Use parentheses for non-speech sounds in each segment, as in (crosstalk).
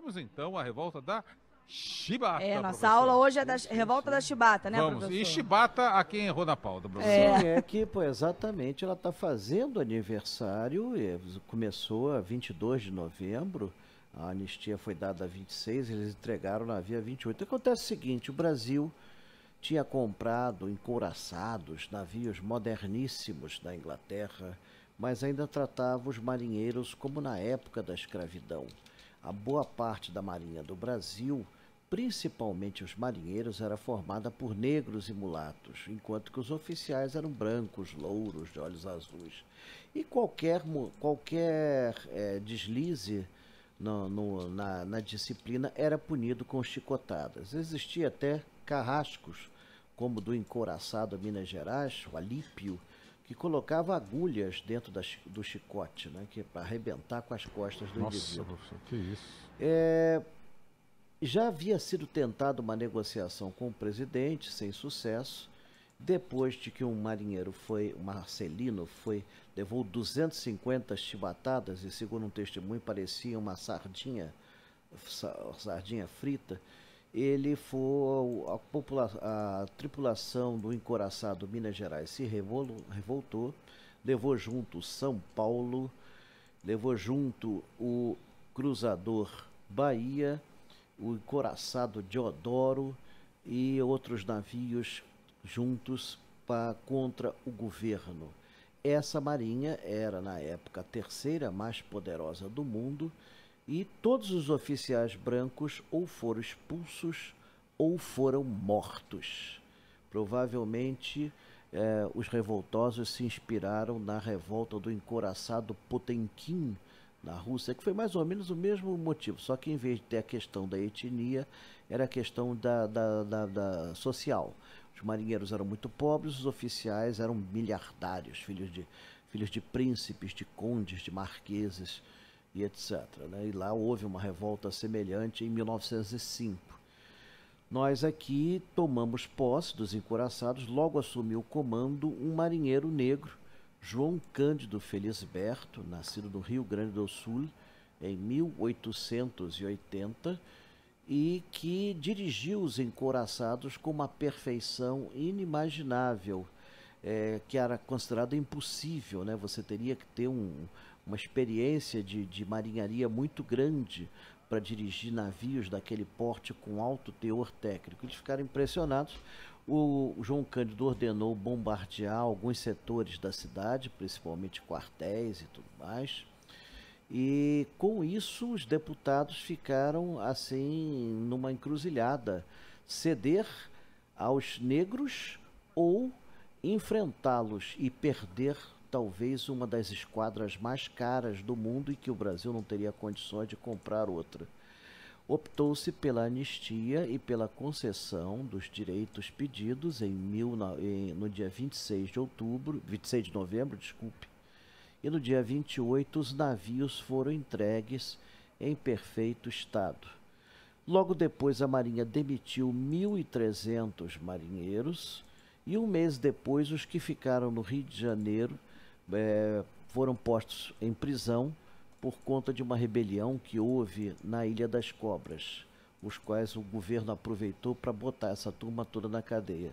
vamos então à revolta da Chibata. É, nossa professor. aula hoje é da revolta da Chibata, né, Vamos, professor? e Chibata a quem errou na pauta, professor. É. Sim, é que, pô, exatamente, ela está fazendo aniversário, começou a 22 de novembro, a anistia foi dada a 26, eles entregaram na via 28. Acontece o seguinte, o Brasil tinha comprado encouraçados, navios moderníssimos da Inglaterra, mas ainda tratava os marinheiros como na época da escravidão. A boa parte da marinha do Brasil principalmente os marinheiros, era formada por negros e mulatos, enquanto que os oficiais eram brancos, louros, de olhos azuis. E qualquer, qualquer eh, deslize no- no- na, na disciplina era punido com chicotadas. Existia até carrascos, como do encouraçado Minas Gerais, o Alípio, que colocava agulhas dentro da do chicote, né, que para arrebentar com as costas do Nossa, indivíduo. professor, que isso. É, já havia sido tentada uma negociação com o presidente, sem sucesso. Depois de que um marinheiro foi, um Marcelino, foi, levou 250 chibatadas e, segundo um testemunho, parecia uma sardinha, sa- sardinha frita. Ele foi, a, a tripulação do encoraçado Minas Gerais se revoltou, levou junto São Paulo, levou junto o cruzador Bahia, o encoraçado Deodoro e outros navios juntos pa, contra o governo. Essa marinha era, na época, a terceira mais poderosa do mundo e todos os oficiais brancos ou foram expulsos ou foram mortos. Provavelmente eh, os revoltosos se inspiraram na revolta do encoraçado Potemkin na Rússia, que foi mais ou menos o mesmo motivo, só que em vez de ter a questão da etnia, era a questão da, da, da- da social. Os marinheiros eram muito pobres, os oficiais eram miliardários, filhos de, filhos de príncipes, de condes, de marqueses e etc. né? E lá houve uma revolta semelhante em 1905. Nós aqui tomamos posse dos encoraçados, logo assumiu o comando um marinheiro negro, João Cândido Felisberto, nascido no Rio Grande do Sul em 1880 e que dirigiu os encoraçados com uma perfeição inimaginável, eh, que era considerado impossível, né? Você teria que ter um- uma experiência de, de marinharia muito grande para dirigir navios daquele porte com alto teor técnico. Eles ficaram impressionados. O João Cândido ordenou bombardear alguns setores da cidade, principalmente quartéis e tudo mais. E com isso os deputados ficaram assim numa encruzilhada, ceder aos negros ou enfrentá-los e perder talvez uma das esquadras mais caras do mundo e que o Brasil não teria condições de comprar outra. Optou-se pela anistia e pela concessão dos direitos pedidos em mil, no- dia 26 de outubro, 26 de novembro, desculpe, e no dia 28 os navios foram entregues em perfeito estado. Logo depois a Marinha demitiu 1.300 marinheiros e um mês depois os que ficaram no Rio de Janeiro eh, foram postos em prisão por conta de uma rebelião que houve na Ilha das Cobras, os quais o governo aproveitou para botar essa turma toda na cadeia.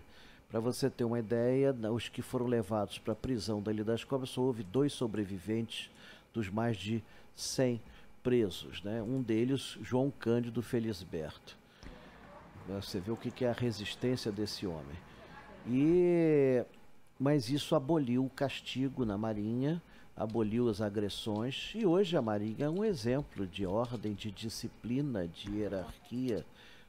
Para você ter uma ideia, os que foram levados para a prisão da Ilha das Cobras só houve dois sobreviventes dos mais de 100 presos, né? Um deles, João Cândido Felisberto. Você vê o que é a resistência desse homem. E mas isso aboliu o castigo na Marinha, aboliu as agressões e hoje a Marinha é um exemplo de ordem, de disciplina, de hierarquia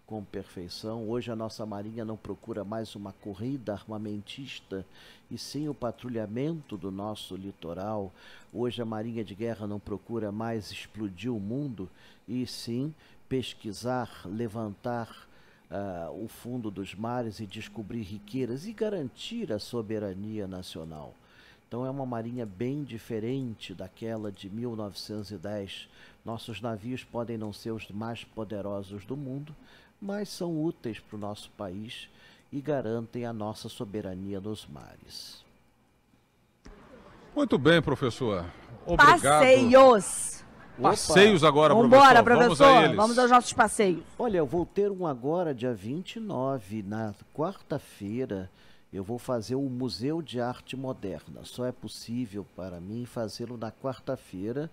com perfeição. Hoje a nossa Marinha não procura mais uma corrida armamentista e sim o patrulhamento do nosso litoral. Hoje a Marinha de Guerra não procura mais explodir o mundo e sim pesquisar, levantar ah, o fundo dos mares e descobrir riquezas e garantir a soberania nacional. Então é uma marinha bem diferente daquela de 1910. Nossos navios podem não ser os mais poderosos do mundo, mas são úteis para o nosso país e garantem a nossa soberania nos mares. Muito bem, professor. Obrigado. Passeios. Passeios agora, Vambora, professor. Vamos a professor. eles. Vamos aos nossos passeios. Olha, eu vou ter um agora, dia 29, na quarta-feira. Eu vou fazer o Museu de Arte Moderna. Só é possível para mim fazê-lo na quarta-feira,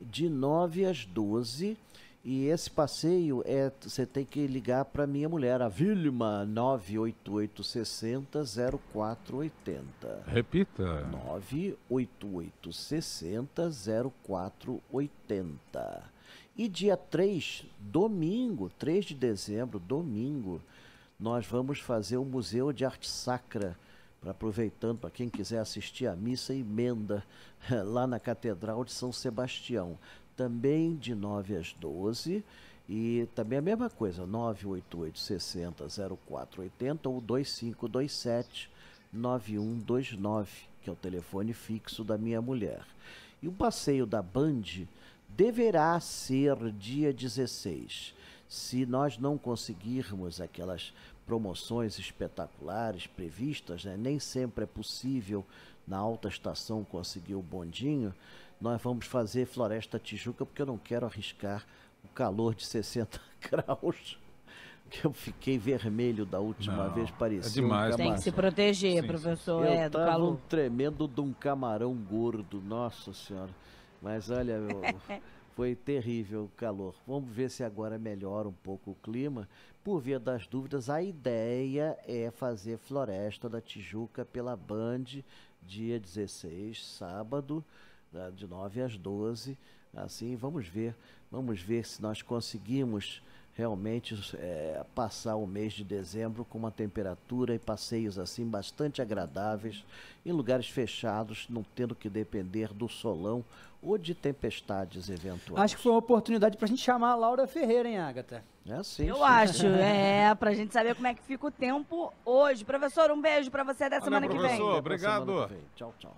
de 9 às 12. E esse passeio é você tem que ligar para minha mulher, a Vilma, 98860 0480. Repita. 98860 0480. E dia 3, domingo, 3 de dezembro, domingo, nós vamos fazer o Museu de Arte Sacra, para aproveitando para quem quiser assistir a missa emenda (laughs) lá na Catedral de São Sebastião. Também de 9 às 12 e também a mesma coisa, 988 60 0480 ou 2527 9129, que é o telefone fixo da minha mulher. E o passeio da Band deverá ser dia 16. Se nós não conseguirmos aquelas promoções espetaculares previstas, né? nem sempre é possível na alta estação conseguir o bondinho, nós vamos fazer Floresta Tijuca, porque eu não quero arriscar o calor de 60 (laughs) graus. Que eu fiquei vermelho da última Não, vez, parecia é demais. um Tem que se proteger, Sim, professor, Eu é, do tava calor. um tremendo de um camarão gordo, nossa senhora. Mas olha, eu- (laughs) foi terrível o calor. Vamos ver se agora melhora um pouco o clima. Por via das dúvidas, a ideia é fazer Floresta da Tijuca pela Band, dia 16, sábado, de 9 às 12. Assim, vamos ver, vamos ver se nós conseguimos realmente é, passar o mês de dezembro com uma temperatura e passeios assim bastante agradáveis em lugares fechados, não tendo que depender do solão ou de tempestades eventuais. Acho que foi uma oportunidade pra gente chamar a Laura Ferreira, hein, Agatha? É assim, Eu sim. acho, (laughs) é, pra gente saber como é que fica o tempo hoje. Professor, um beijo pra você até Valeu, semana que vem. professor. A Obrigado. vem. Tchau, tchau.